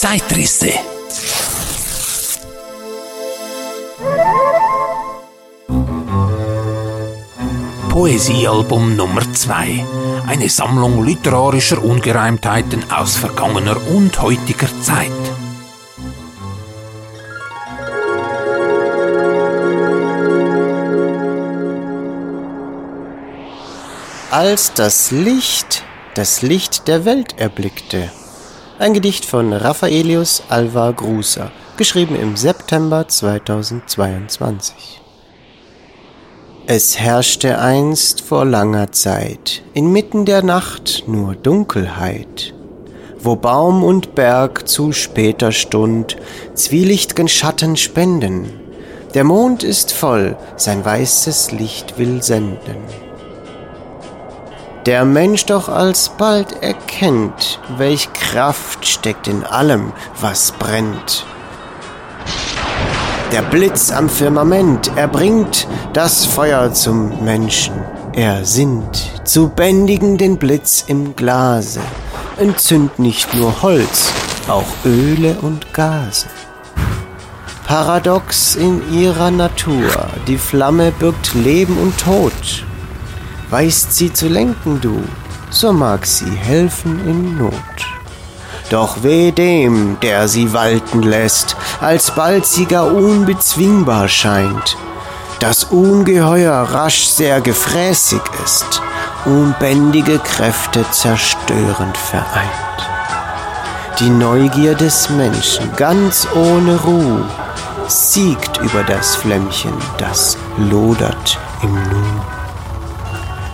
Zeitrisse. Poesiealbum Nummer 2. Eine Sammlung literarischer Ungereimtheiten aus vergangener und heutiger Zeit. Als das Licht das Licht der Welt erblickte. Ein Gedicht von Raffaelius Alva Grusa, geschrieben im September 2022. Es herrschte einst vor langer Zeit inmitten der Nacht nur Dunkelheit, wo Baum und Berg zu später Stund zwielichtgen Schatten spenden. Der Mond ist voll, sein weißes Licht will senden der Mensch doch alsbald erkennt, welch Kraft steckt in allem, was brennt. Der Blitz am Firmament, er bringt das Feuer zum Menschen. Er sinnt zu bändigen den Blitz im Glase, entzünd nicht nur Holz, auch Öle und Gase. Paradox in ihrer Natur, die Flamme birgt Leben und Tod, Weißt sie zu lenken du, so mag sie helfen in Not. Doch weh dem, der sie walten lässt, alsbald sie gar unbezwingbar scheint, das Ungeheuer rasch sehr gefräßig ist, unbändige Kräfte zerstörend vereint. Die Neugier des Menschen ganz ohne Ruh siegt über das Flämmchen, das lodert im Nu.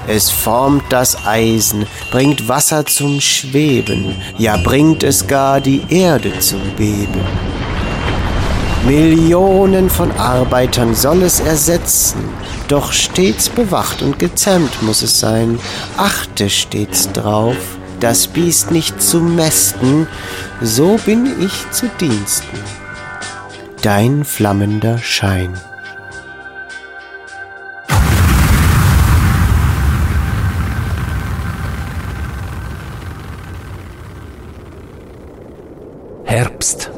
Es formt das Eisen, bringt Wasser zum Schweben, ja bringt es gar die Erde zum Beben. Millionen von Arbeitern soll es ersetzen, doch stets bewacht und gezähmt muss es sein. Achte stets drauf, das Biest nicht zu mästen, so bin ich zu Diensten. Dein flammender Schein. Herbst.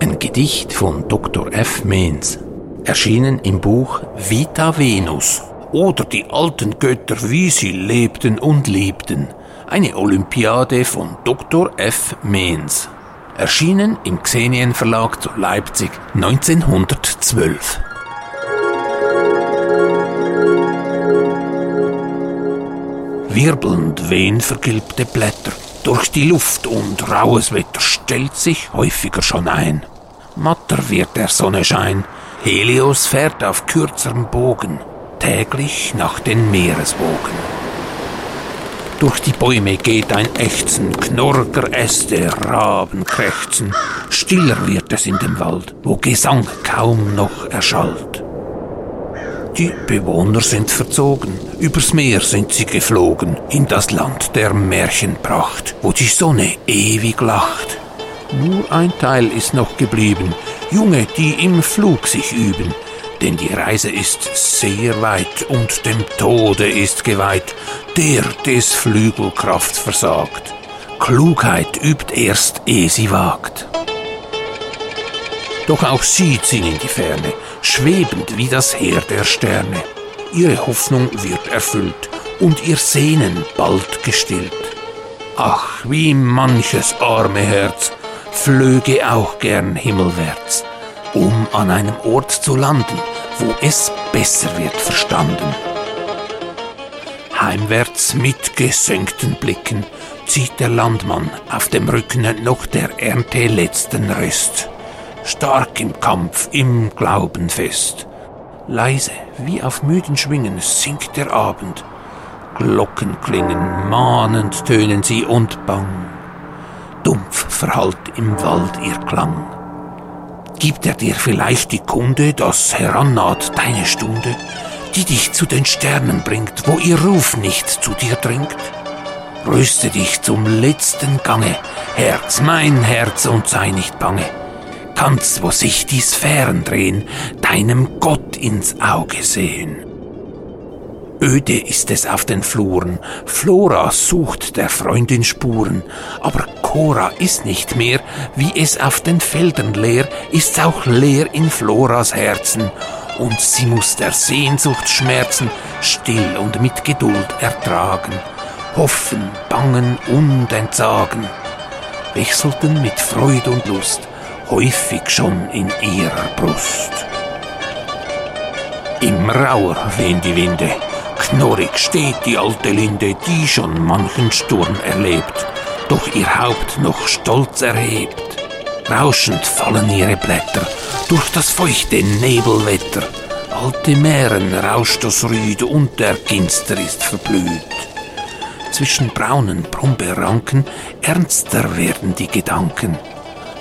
Ein Gedicht von Dr. F. Meens. Erschienen im Buch Vita Venus oder die alten Götter, wie sie lebten und liebten. Eine Olympiade von Dr. F. Meens. Erschienen im Xenien Verlag zu Leipzig 1912. Wirbelnd wehen vergilbte Blätter durch die Luft und raues Wetter stellt sich häufiger schon ein. Matter wird der Sonnenschein, Helios fährt auf kürzerem Bogen, täglich nach den Meereswogen. Durch die Bäume geht ein Ächzen, Knurger Äste, Raben krächzen, stiller wird es in dem Wald, wo Gesang kaum noch erschallt. Die Bewohner sind verzogen, übers Meer sind sie geflogen, in das Land der Märchenpracht, wo die Sonne ewig lacht. Nur ein Teil ist noch geblieben, Junge, die im Flug sich üben, denn die Reise ist sehr weit und dem Tode ist geweiht, der des Flügelkraft versagt. Klugheit übt erst, ehe sie wagt. Doch auch sie ziehen in die Ferne, schwebend wie das Heer der Sterne. Ihre Hoffnung wird erfüllt und ihr Sehnen bald gestillt. Ach, wie manches arme Herz flöge auch gern himmelwärts, um an einem Ort zu landen, wo es besser wird verstanden. Heimwärts mit gesenkten Blicken zieht der Landmann auf dem Rücken noch der Ernte letzten Rest stark im Kampf, im Glauben fest. Leise, wie auf müden Schwingen, sinkt der Abend. Glocken klingen, mahnend tönen sie und bang. Dumpf verhallt im Wald ihr Klang. Gibt er dir vielleicht die Kunde, dass herannaht deine Stunde, die dich zu den Sternen bringt, wo ihr Ruf nicht zu dir dringt? Rüste dich zum letzten Gange, Herz, mein Herz, und sei nicht bange kannst, wo sich die Sphären drehen, deinem Gott ins Auge sehen. Öde ist es auf den Fluren, Flora sucht der Freundin Spuren, aber Cora ist nicht mehr, wie es auf den Feldern leer, ist's auch leer in Floras Herzen, und sie muss der Sehnsucht Schmerzen still und mit Geduld ertragen, hoffen, bangen und entsagen, wechselten mit Freud und Lust, häufig schon in ihrer Brust. Immer rauer wehen die Winde, knorrig steht die alte Linde, die schon manchen Sturm erlebt, doch ihr Haupt noch stolz erhebt. Rauschend fallen ihre Blätter durch das feuchte Nebelwetter. Alte Mähren rauscht das Rüd und der Ginster ist verblüht. Zwischen braunen Brombeerranken ernster werden die Gedanken.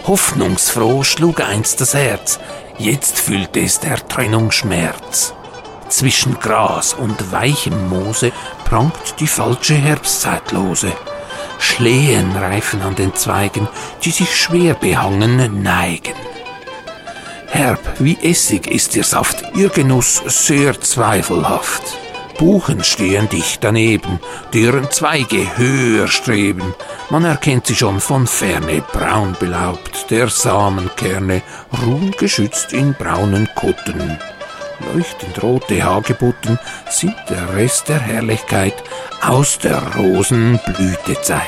Hoffnungsfroh schlug einst das Herz, jetzt fühlt es der Trennung Schmerz. Zwischen Gras und weichem Moose prangt die falsche Herbstzeitlose. Schlehen reifen an den Zweigen, die sich schwer behangen neigen. Herb wie Essig ist ihr Saft, ihr Genuss sehr zweifelhaft. Buchen stehen dicht daneben, deren Zweige höher streben. Man erkennt sie schon von ferne, braun belaubt, der Samenkerne ruhen geschützt in braunen Kutten. Leuchtend rote Hagebutten sind der Rest der Herrlichkeit aus der Rosenblütezeit.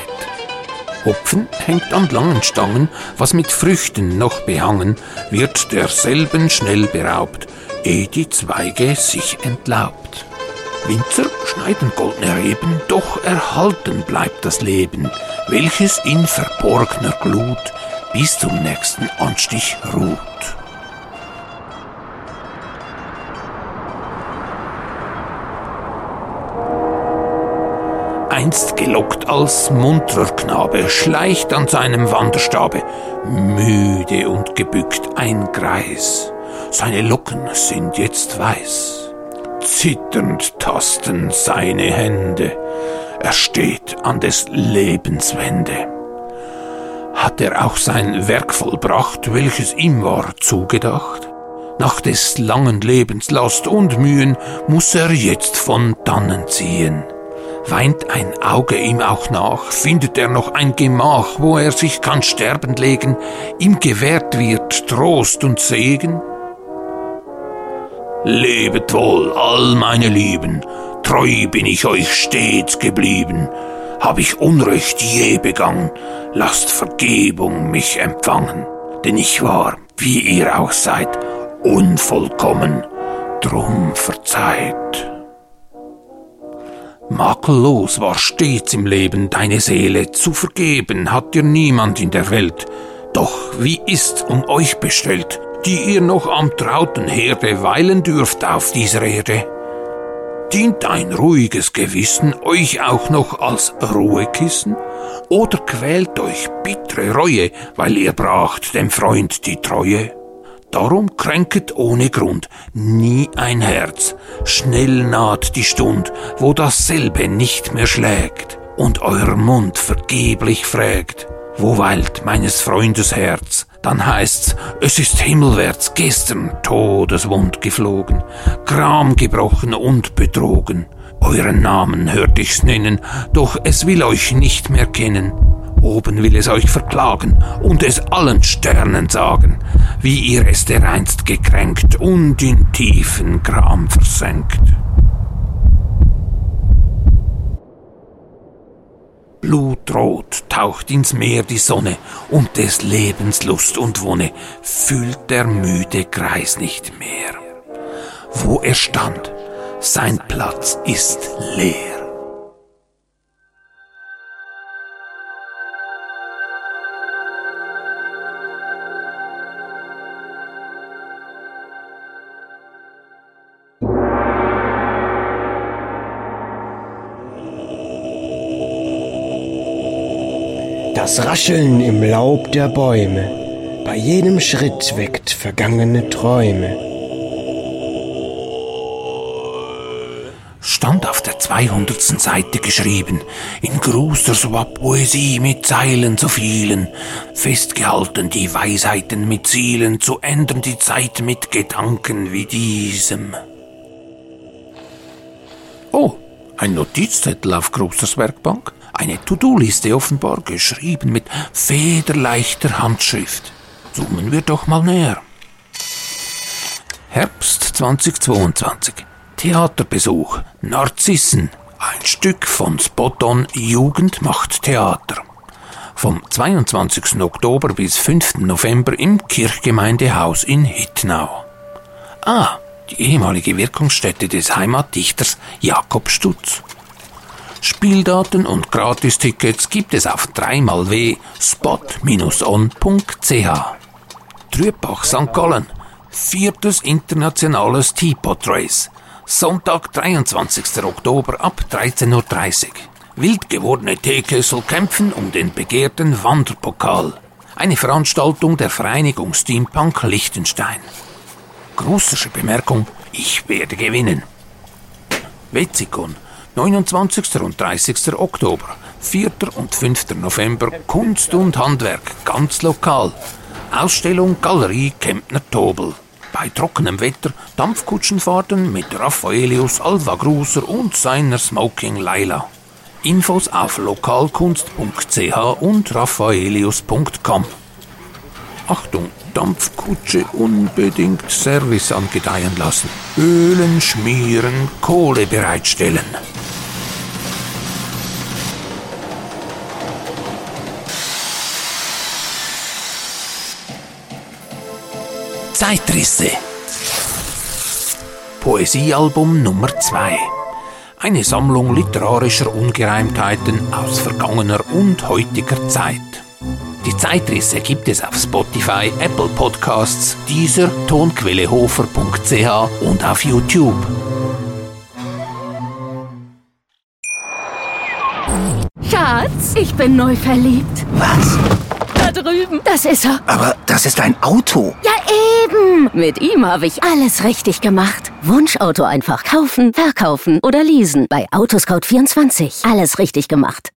Hopfen hängt an langen Stangen, was mit Früchten noch behangen, wird derselben schnell beraubt, ehe die Zweige sich entlaubt. Winzer schneiden goldene Reben, doch erhalten bleibt das Leben, welches in verborgner Glut bis zum nächsten Anstich ruht. einst gelockt als munterer Knabe, schleicht an seinem Wanderstabe, müde und gebückt ein Greis. Seine Locken sind jetzt weiß. Zitternd tasten seine Hände. Er steht an des Lebens Wende. Hat er auch sein Werk vollbracht, welches ihm war zugedacht? Nach des langen Lebens Last und Mühen muss er jetzt von dannen ziehen. Weint ein Auge ihm auch nach, findet er noch ein Gemach, wo er sich kann sterben legen, ihm gewährt wird Trost und Segen? Lebet wohl, all meine Lieben, treu bin ich euch stets geblieben. Hab ich Unrecht je begangen, lasst Vergebung mich empfangen, denn ich war, wie ihr auch seid, unvollkommen, drum verzeiht. Makellos war stets im Leben deine Seele, zu vergeben hat dir niemand in der Welt. Doch wie ist um euch bestellt, die ihr noch am trauten Herde weilen dürft auf dieser Erde? Dient ein ruhiges Gewissen euch auch noch als Ruhekissen? Oder quält euch bittere Reue, weil ihr bracht dem Freund die Treue? Darum kränket ohne Grund nie ein Herz. Schnell naht die Stund, wo dasselbe nicht mehr schlägt und euer Mund vergeblich fragt, wo weilt meines Freundes Herz? Dann heißt's, es ist himmelwärts gestern todeswund geflogen, Gram gebrochen und betrogen. Euren Namen hört ich's nennen, doch es will euch nicht mehr kennen. Oben will es euch verklagen und es allen Sternen sagen, wie ihr es dereinst gekränkt und in tiefen Gram versenkt. Blutrot taucht ins Meer die Sonne und des Lebens Lust und Wonne fühlt der müde Greis nicht mehr. Wo er stand, sein Platz ist leer. Das Rascheln im Laub der Bäume, bei jedem Schritt weckt vergangene Träume. Stand auf der 200. Seite geschrieben, in großer Swap-Poesie mit Zeilen so vielen, festgehalten die Weisheiten mit Zielen, zu ändern die Zeit mit Gedanken wie diesem. Oh, ein Notizzettel auf Grosers Werkbank, eine To-Do-Liste offenbar, geschrieben mit federleichter Handschrift. Zoomen wir doch mal näher. Herbst 2022. Theaterbesuch. Narzissen. Ein Stück von Spoton Jugend macht Theater. Vom 22. Oktober bis 5. November im Kirchgemeindehaus in Hittnau. Ah, die ehemalige Wirkungsstätte des Heimatdichters Jakob Stutz. Spieldaten und Gratistickets gibt es auf 3xw spot-on.ch. Trübach St. Gallen. Viertes internationales Teapot Race. Sonntag, 23. Oktober ab 13.30 Uhr. Wild gewordene Teekessel kämpfen um den begehrten Wanderpokal. Eine Veranstaltung der Vereinigung Steampunk Liechtenstein. Große Bemerkung, ich werde gewinnen. Wetzikon, 29. und 30. Oktober, 4. und 5. November, Kunst und Handwerk, ganz lokal. Ausstellung Galerie Kempner Tobel. Bei trockenem Wetter Dampfkutschenfahrten mit Raffaelius Alva Gruser und seiner Smoking Laila. Infos auf lokalkunst.ch und raffaelius.com. Achtung, Dampfkutsche unbedingt Service angedeihen lassen. Ölen schmieren, Kohle bereitstellen. Zeitrisse. Poesiealbum Nummer 2. Eine Sammlung literarischer Ungereimtheiten aus vergangener und heutiger Zeit. Die Zeitrisse gibt es auf Spotify, Apple Podcasts, dieser tonquellehofer.ch und auf YouTube. Schatz, ich bin neu verliebt. Was? Da drüben. Das ist er. Aber das ist ein Auto. Ja, eben. Mit ihm habe ich alles richtig gemacht. Wunschauto einfach kaufen, verkaufen oder leasen. Bei Autoscout24. Alles richtig gemacht.